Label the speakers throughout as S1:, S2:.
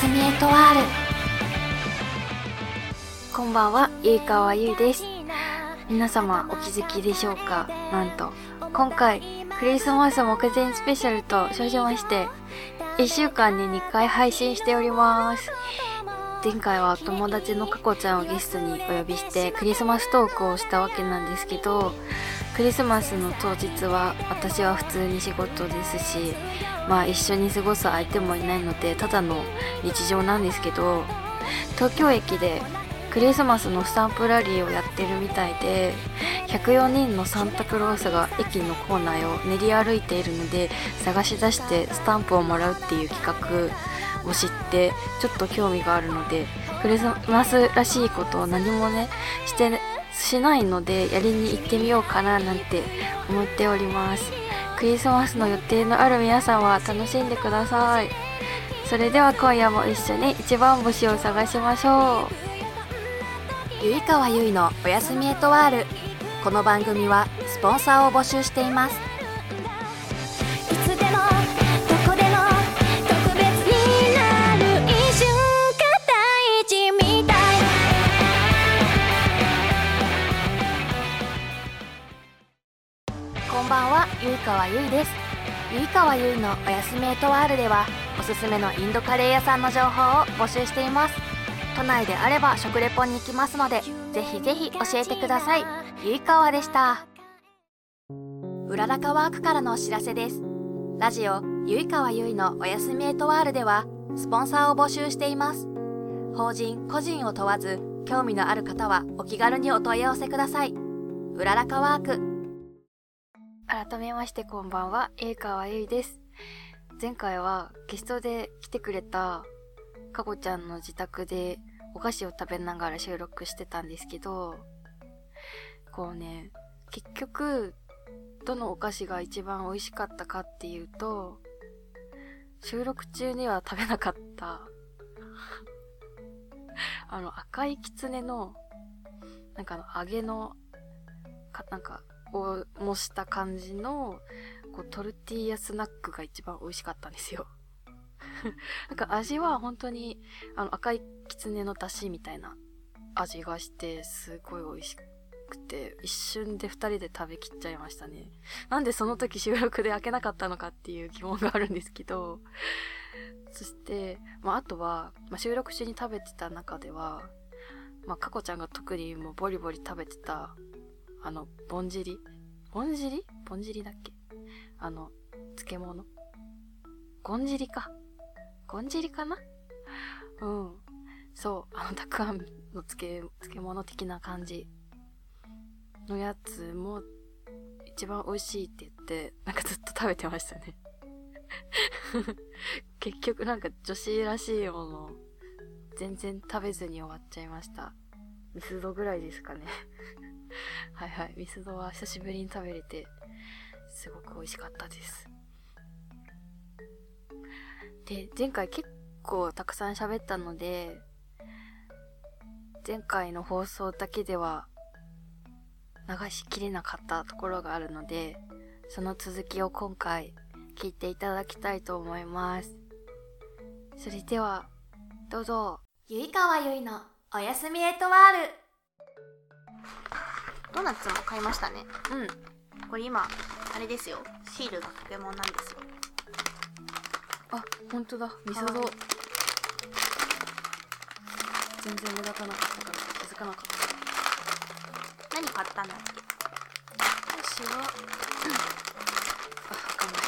S1: スミエトワールこんばんはゆいかわゆいです。皆様お気づきでしょうか？なんと今回クリスマス目前スペシャルと称しまして1週間に2回配信しております。前回は友達のかこちゃんをゲストにお呼びしてクリスマストークをしたわけなんですけどクリスマスの当日は私は普通に仕事ですしまあ一緒に過ごす相手もいないのでただの日常なんですけど東京駅でクリスマスのスタンプラリーをやってるみたいで104人のサンタクロースが駅の構内を練り歩いているので探し出してスタンプをもらうっていう企画を知ってちょっと興味があるのでクリスマスらしいことを何もねしてしないのでやりに行ってみようかななんて思っております。クリスマスの予定のある皆さんは楽しんでください。それでは今夜も一緒に一番星を探しましょう。
S2: ゆいかわゆいのおやすみエトワール。この番組はスポンサーを募集しています。ゆいです。ゆいかわゆいのおやすみエトワールではおすすめのインドカレー屋さんの情報を募集しています。都内であれば食レポに行きますのでぜひぜひ教えてください。ゆいかわでした。うららかワークからのお知らせです。ラジオゆいかわゆいのおやすみエトワールではスポンサーを募集しています。法人個人を問わず興味のある方はお気軽にお問い合わせください。うららかワーク。
S1: 改めましてこんばんは、ゆいかわゆいです。前回はゲストで来てくれたかこちゃんの自宅でお菓子を食べながら収録してたんですけど、こうね、結局、どのお菓子が一番美味しかったかっていうと、収録中には食べなかった、あの赤いきつねの、なんかあの揚げの、か、なんか、を模した感じのこうトルティーヤスナックが一番美味しかったんですよ。なんか味は本当にあの赤いきつねの出汁みたいな味がしてすごい美味しくて一瞬で二人で食べきっちゃいましたね。なんでその時収録で開けなかったのかっていう疑問があるんですけどそして、まあ、あとは、まあ、収録中に食べてた中ではまあ、かこちゃんが特にもうボリボリ食べてたあの、ぼんじり？ぼんじり？ぼんじりだっけ？あの、漬物？ごんじりか。ごんじりかな？うん。そう、あの、たくあんの漬漬物的な感じのやつも一番美味しいって言って、なんかずっと食べてましたね。結局なんか女子らしいもの全然食べずに終わっちゃいました。ミスドぐらいですかね。はいはい。ミスドは久しぶりに食べれて、すごく美味しかったです。で、前回結構たくさん喋ったので、前回の放送だけでは流しきれなかったところがあるので、その続きを今回聞いていただきたいと思います。それでは、どうぞ。
S2: ゆいかわゆいのおやすみエトワールドーナツも買いましたね
S1: うん。
S2: これ今あれですよシールがポケモンなんですよ
S1: あ、本当だ。ミスド
S2: はい。
S1: 全然目立たなかったから気づかなかった。
S2: 何買ったんだっけ
S1: 私は、あ、わかんない。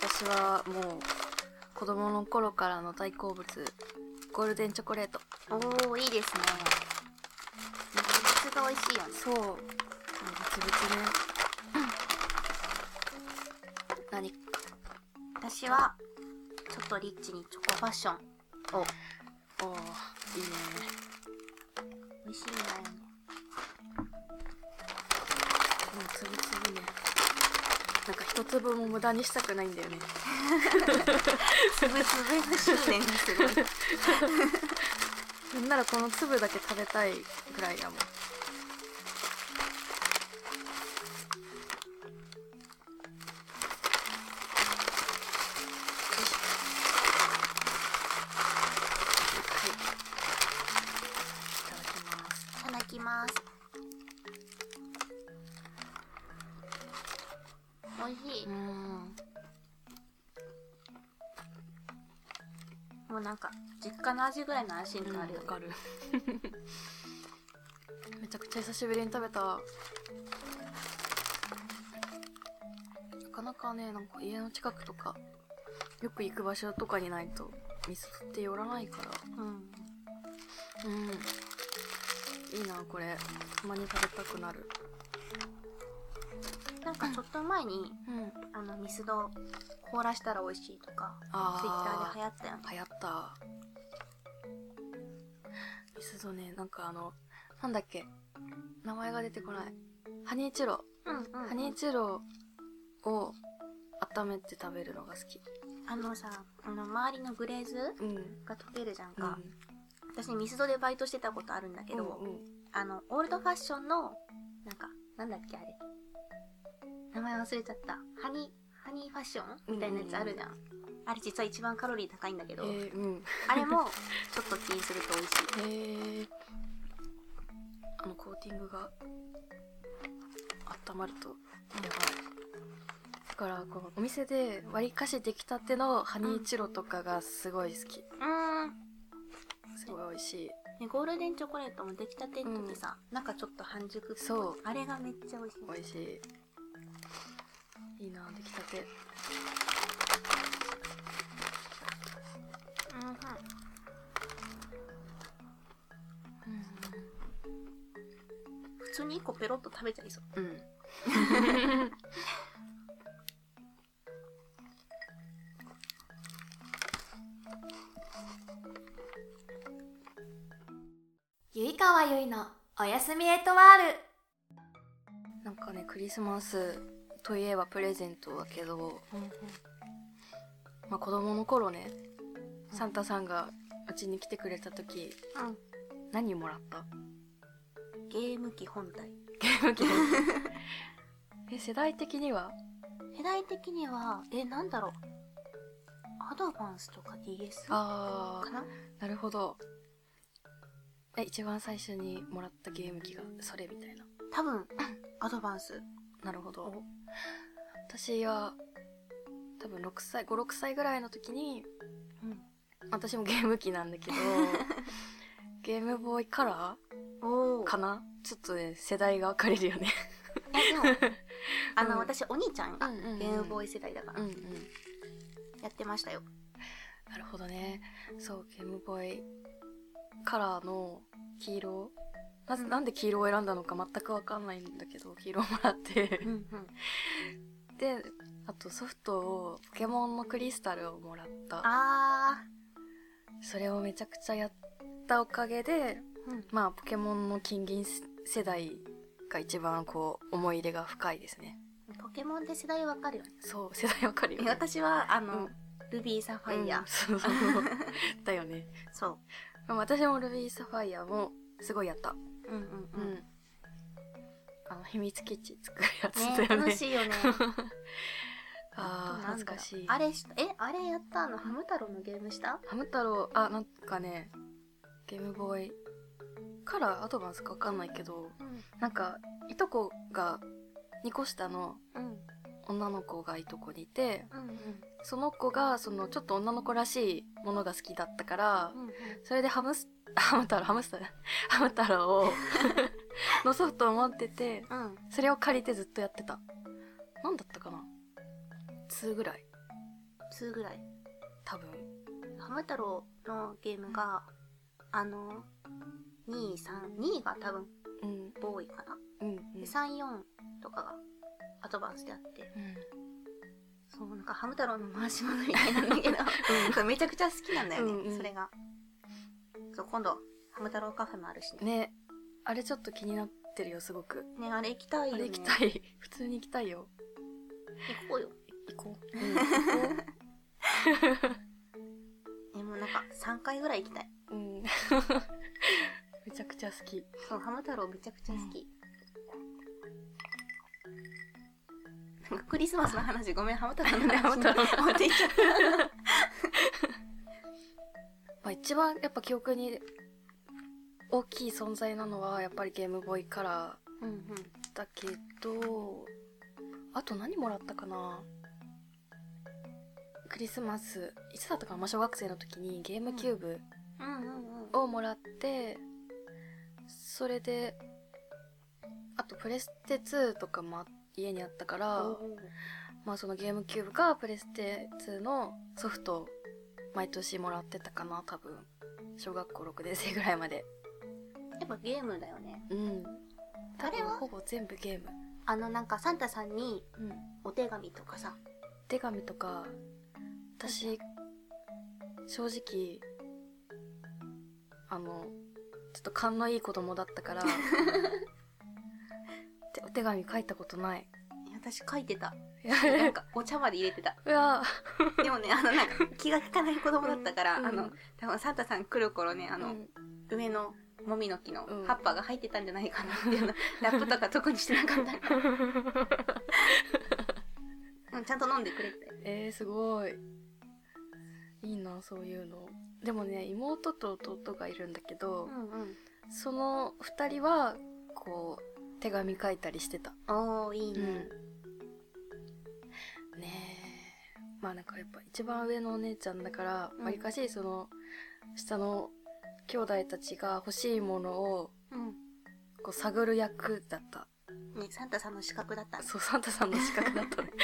S1: 私はもう子供の頃からの大好物。ゴールデンチョコレート。
S2: おおいいですね。質が美味しいよね。
S1: そう。ブツブツね。何？
S2: 私はちょっとリッチにチョコファッションを。
S1: おーいいね。
S2: 美味しいんだよね
S1: 一粒も無駄にしたくないんだよね。
S2: つぶつぶの執念がすごい
S1: なんならこの粒だけ食べたいぐらいやもん
S2: もうなんか実家の味ぐらいの安心感あるよね、
S1: わかる。めちゃくちゃ久しぶりに食べた。なかなかねなんか家の近くとかよく行く場所とかにないと水って寄らないから。
S2: うん。
S1: うん。いいなこれ。たまに食べたくなる
S2: なんかちょっと前に、
S1: うん。
S2: あのミスド凍らしたら美味しいとか
S1: あ
S2: ツイッター
S1: ー
S2: で流行ったよね。
S1: 流行った。ミスドねなんかあのなんだっけ？名前が出てこない。ハニーチュロ。
S2: うんうん
S1: ハニーチュロを温めて食べるのが好き。
S2: あのさあの周りのグレーズ
S1: うん。
S2: が溶けるじゃん
S1: うん。
S2: か、私ミスドでバイトしてたことあるんだけど、
S1: うんうん。
S2: あのオールドファッションのなんかなんだっけあれ？名前忘れちゃった。ハニーハニーファッションみたいなやつあるじゃん、あれ実は一番カロリー高いんだけど、
S1: えー、うん。
S2: あれも ちょっとチンすると美味しい。
S1: へえあのコーティングが温まるとやばい。だからこのお店で割りかし出来たてのハニーチュロとかがすごい好き。
S2: うん。
S1: すごい美味しい。
S2: ね、ゴールデンチョコレートも出来たての時さ、中ちょっと半熟っぽい。
S1: そう。
S2: あれがめっちゃ美味しい。
S1: 美味しいいいな出来たて。
S2: うんうん。普通に1個ペロッと食べちゃいそう
S1: うん、うん、
S2: ゆいかわゆいのおやすみエトワール。
S1: なんかねクリスマスといえばプレゼントだけど、まあ、子供の頃ねサンタさんがうちに来てくれた時
S2: うん。
S1: 何もらった？
S2: ゲーム機本体。
S1: ゲーム機。え世代的には？
S2: 世代的にはえなんだろう。アドバンスとか DS
S1: あ
S2: かな？
S1: ーなるほど。え一番最初にもらったゲーム機がそれみたいな。
S2: 多分アドバンス
S1: なるほど。私は多分6歳56歳ぐらいの時に
S2: うん。
S1: 私もゲーム機なんだけど ゲームボーイカラーかな？ちょっとね世代が分かれるよね。
S2: えでも あの、
S1: うん。
S2: 私お兄ちゃんがゲームボーイ世代だから、
S1: うんうん。
S2: やってましたよ。
S1: なるほどね。そうゲームボーイカラーの黄色ななんで黄色を選んだのか全く分かんないんだけど黄色をもらって。
S2: うん
S1: であとソフトをポケモンのクリスタルをもらった。
S2: あ
S1: それをめちゃくちゃやったおかげで
S2: ーうん。
S1: まあポケモンの金銀世代が一番こう思い入れが深いですね。
S2: ポケモンって世代わかるよね。
S1: そう世代わかるよ、
S2: え
S1: ね、
S2: 私はあの、
S1: うん。
S2: ルビーサファイア、
S1: うんそうそうだよね。
S2: そ
S1: でも私もルビーサファイアもすごいやった
S2: ううんうん。
S1: う
S2: うん、
S1: んあの秘密基地作るやつ
S2: ね
S1: だよね。
S2: 楽しいよね。
S1: あー
S2: なんだろう。
S1: 懐かしい。
S2: あれしえあれやったあの？ハム太郎のゲームした？
S1: ハム太郎あなんかねゲームボーイカラーアドバンスかわかんないけど
S2: うん。
S1: なんかいとこが2個下の
S2: うん。
S1: 女の子がいとこにいて
S2: うん。
S1: その子がそのちょっと女の子らしいものが好きだったから
S2: うんうん。
S1: それでハムスハム太郎ハムスター ハム太郎を のソフトを持ってて
S2: うん。
S1: それを借りてずっとやってた。何だったかな？2ぐらい。
S2: 2ぐらい。
S1: 多分。
S2: ハム太郎のゲームがあの232が多分
S1: うん。
S2: ボーイかな、
S1: うんうん。
S2: で34とかがアドバンスであって。
S1: うん。
S2: そうなんかハム太郎の回し物みたいなんだけど、そうめちゃくちゃ好きなんだよね、
S1: うんうん。
S2: それがそう今度ハム太郎カフェもあるしね。
S1: ね。あれちょっと気になってるよすごく。
S2: ねあれ行きたいよね。
S1: あれ行きたい。普通に行きたいよ。
S2: 行こうよ。
S1: 行こう、うん、行こ
S2: えもうなんか3回ぐらい行きたい。う
S1: うん。めちゃくちゃ好き。
S2: そうハム太郎めちゃくちゃ好き、なんかクリスマスの話ごめんハム太郎の話持っていっちゃった
S1: まあ一番やっぱ記憶に大きい存在なのはやっぱりゲームボーイカラー
S2: うんうん。
S1: だけどあと何もらったかなクリスマスいつだったかな、まあ、小学生の時にゲームキューブ。をもらって、それであとプレステ2とかも家にあったから、まあそのゲームキューブかプレステ2のソフトを毎年もらってたかな多分。小学校6年生ぐらいまで。
S2: やっぱゲームだよね。
S1: うん。多
S2: あれは？
S1: 分ほぼ全部ゲーム。
S2: あのなんかサンタさんに
S1: うん。
S2: お手紙とかさ。
S1: 手紙とか私正直あのちょっと勘のいい子供だったから でお手紙書いたことない。
S2: 私書いてた。なんか お茶まで入れてた。
S1: うわ。
S2: でもね、あのなんか気が利かない子供だったから、
S1: うん。
S2: あの、多分サンタさん来る頃ね、あの、
S1: うん。
S2: 上のもみの木の
S1: うん。
S2: 葉っぱが入ってたんじゃないかなっていうの、ラップとか特にしてなかった ちゃんと飲んでくれて。
S1: えー、すごい。いいなそういうの。でもね妹と弟がいるんだけど、
S2: んうん。
S1: その2人はこう手紙書いたりしてた。
S2: おー、いいね。
S1: ねまあなんかやっぱ一番上のお姉ちゃんだから
S2: うん
S1: わり、かしその下の兄弟たちが欲しいものを
S2: うん。
S1: こう探る役だった
S2: ね、サンタさんの資格だった。
S1: そうサンタさんの資格だったね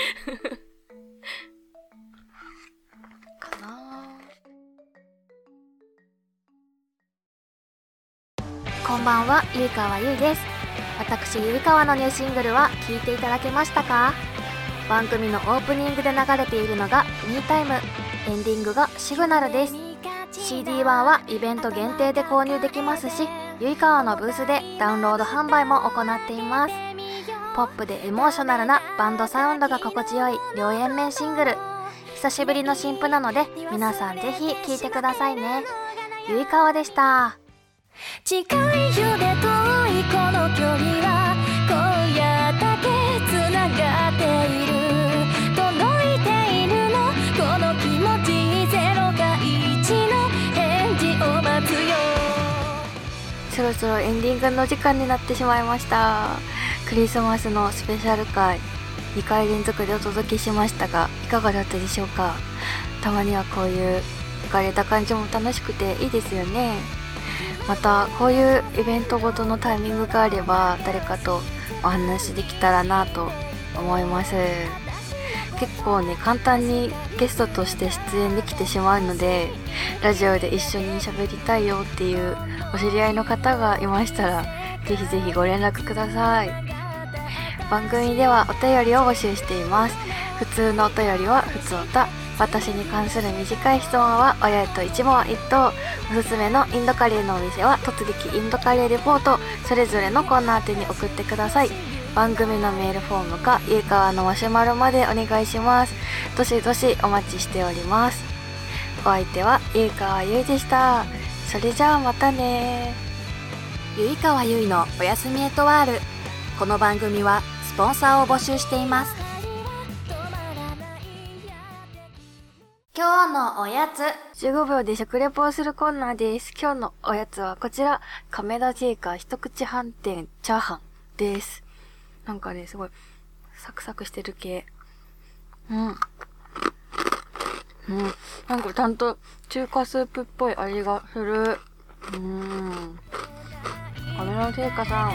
S1: かな
S2: こんばんは、ゆいかわゆいです。私、ゆいかわのニューシングルは聴いていただけましたか？番組のオープニングで流れているのが「ミータイム」エンディングが「シグナル」です。CD 版はイベント限定で購入できますしゆいかわのブースでダウンロード販売も行っています。ポップでエモーショナルなバンドサウンドが心地よい両円面シングル。久しぶりの新譜なので皆さんぜひ聴いてくださいね。ゆいかわでした。
S3: 近いよで遠いこの距離は
S1: そろそろエンディングの時間になってしまいました。クリスマスのスペシャル回2回連続でお届けしましたがいかがだったでしょうか？たまにはこういう浮かれた感じも楽しくていいですよね。またこういうイベントごとのタイミングがあれば誰かとお話できたらなと思います。結構ね簡単にゲストとして出演できてしまうのでラジオで一緒に喋りたいよっていうお知り合いの方がいましたらぜひぜひご連絡ください。番組ではお便りを募集しています。普通のお便りは普通おた私に関する短い質問は親と一問一答。おすすめのインドカレーのお店は突撃インドカレーレポート。それぞれのコーナー宛てに送ってください。番組のメールフォームか家川のマシュマロまでお願いします。どしどしお待ちしております。お相手は家川ゆいでした。それじゃあまたね。
S2: ゆいかわゆいのおやすみエトワール。この番組はスポンサーを募集しています。今日のおやつ。
S1: 15秒で食レポをするコーナーです。今日のおやつはこちら。亀田製菓一口飯店チャーハンですなんかねすごいサクサクしてる系。うん。うん。なんかちゃんと中華スープっぽい味がする。うん。カメラのせ
S3: いかさん。